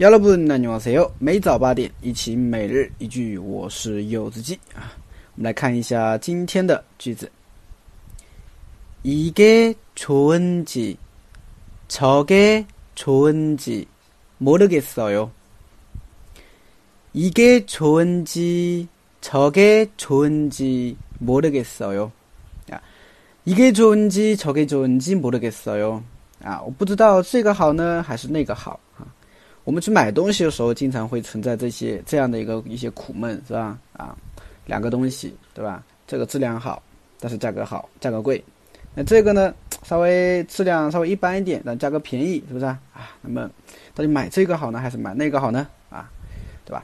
여러분안녕하세요。每早八点，一起每日一句，我是柚子鸡啊。我们来看一下今天的句子。이게좋은지저게좋은지모르겠어요이게좋은지저게좋은지모르겠어요啊，이게좋은지저게좋은지모르겠어요啊，我不知道这个好呢，还是那个好啊。 我们去买东西的时候，经常会存在这些这样的一个一些苦闷，是吧？啊，两个东西，对吧？这个质量好，但是价格好，价格贵。那这个呢，稍微质量稍微一般一点，但价格便宜，是不是啊？啊，那么到底买这个好呢，还是买那个好呢？啊，对吧？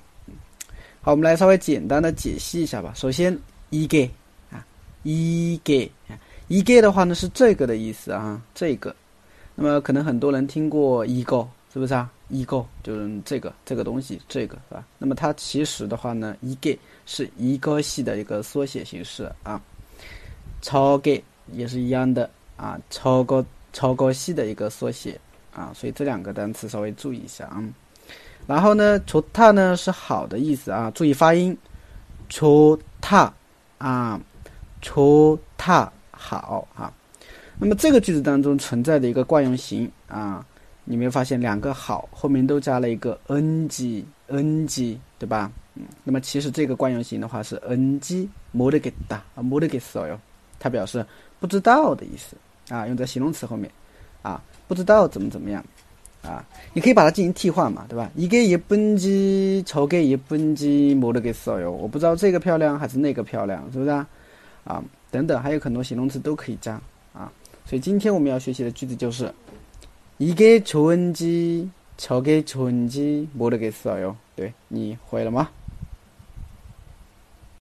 好，我们来稍微简单的解析一下吧。首先，一个啊，一个一个的话呢是这个的意思啊，这个。那么可能很多人听过一个，是不是啊？一个就是这个这个东西，这个是吧？那么它其实的话呢，一个是一个系的一个缩写形式啊，超个也是一样的啊，超个超个系的一个缩写啊，所以这两个单词稍微注意一下啊。然后呢，좋다呢是好的意思啊，注意发音，좋다啊，좋다好啊。那么这个句子当中存在的一个惯用型啊。 你没有发现两个好后面都加了一个 ng ng，对吧？嗯，那么其实这个惯用型的话是 ng modigita modigso 哟，它表示不知道的意思啊，用在形容词后面啊，不知道怎么怎么样啊，你可以把它进行替换嘛，对吧？一个一本机，丑个一本机 modigso 哟，我不知道这个漂亮还是那个漂亮，是不是啊？啊，等等，还有很多形容词都可以加啊，所以今天我们要学习的句子就是。 이게 좋은지 저게 좋은지 모르겠어요. 네, 이 호엘마.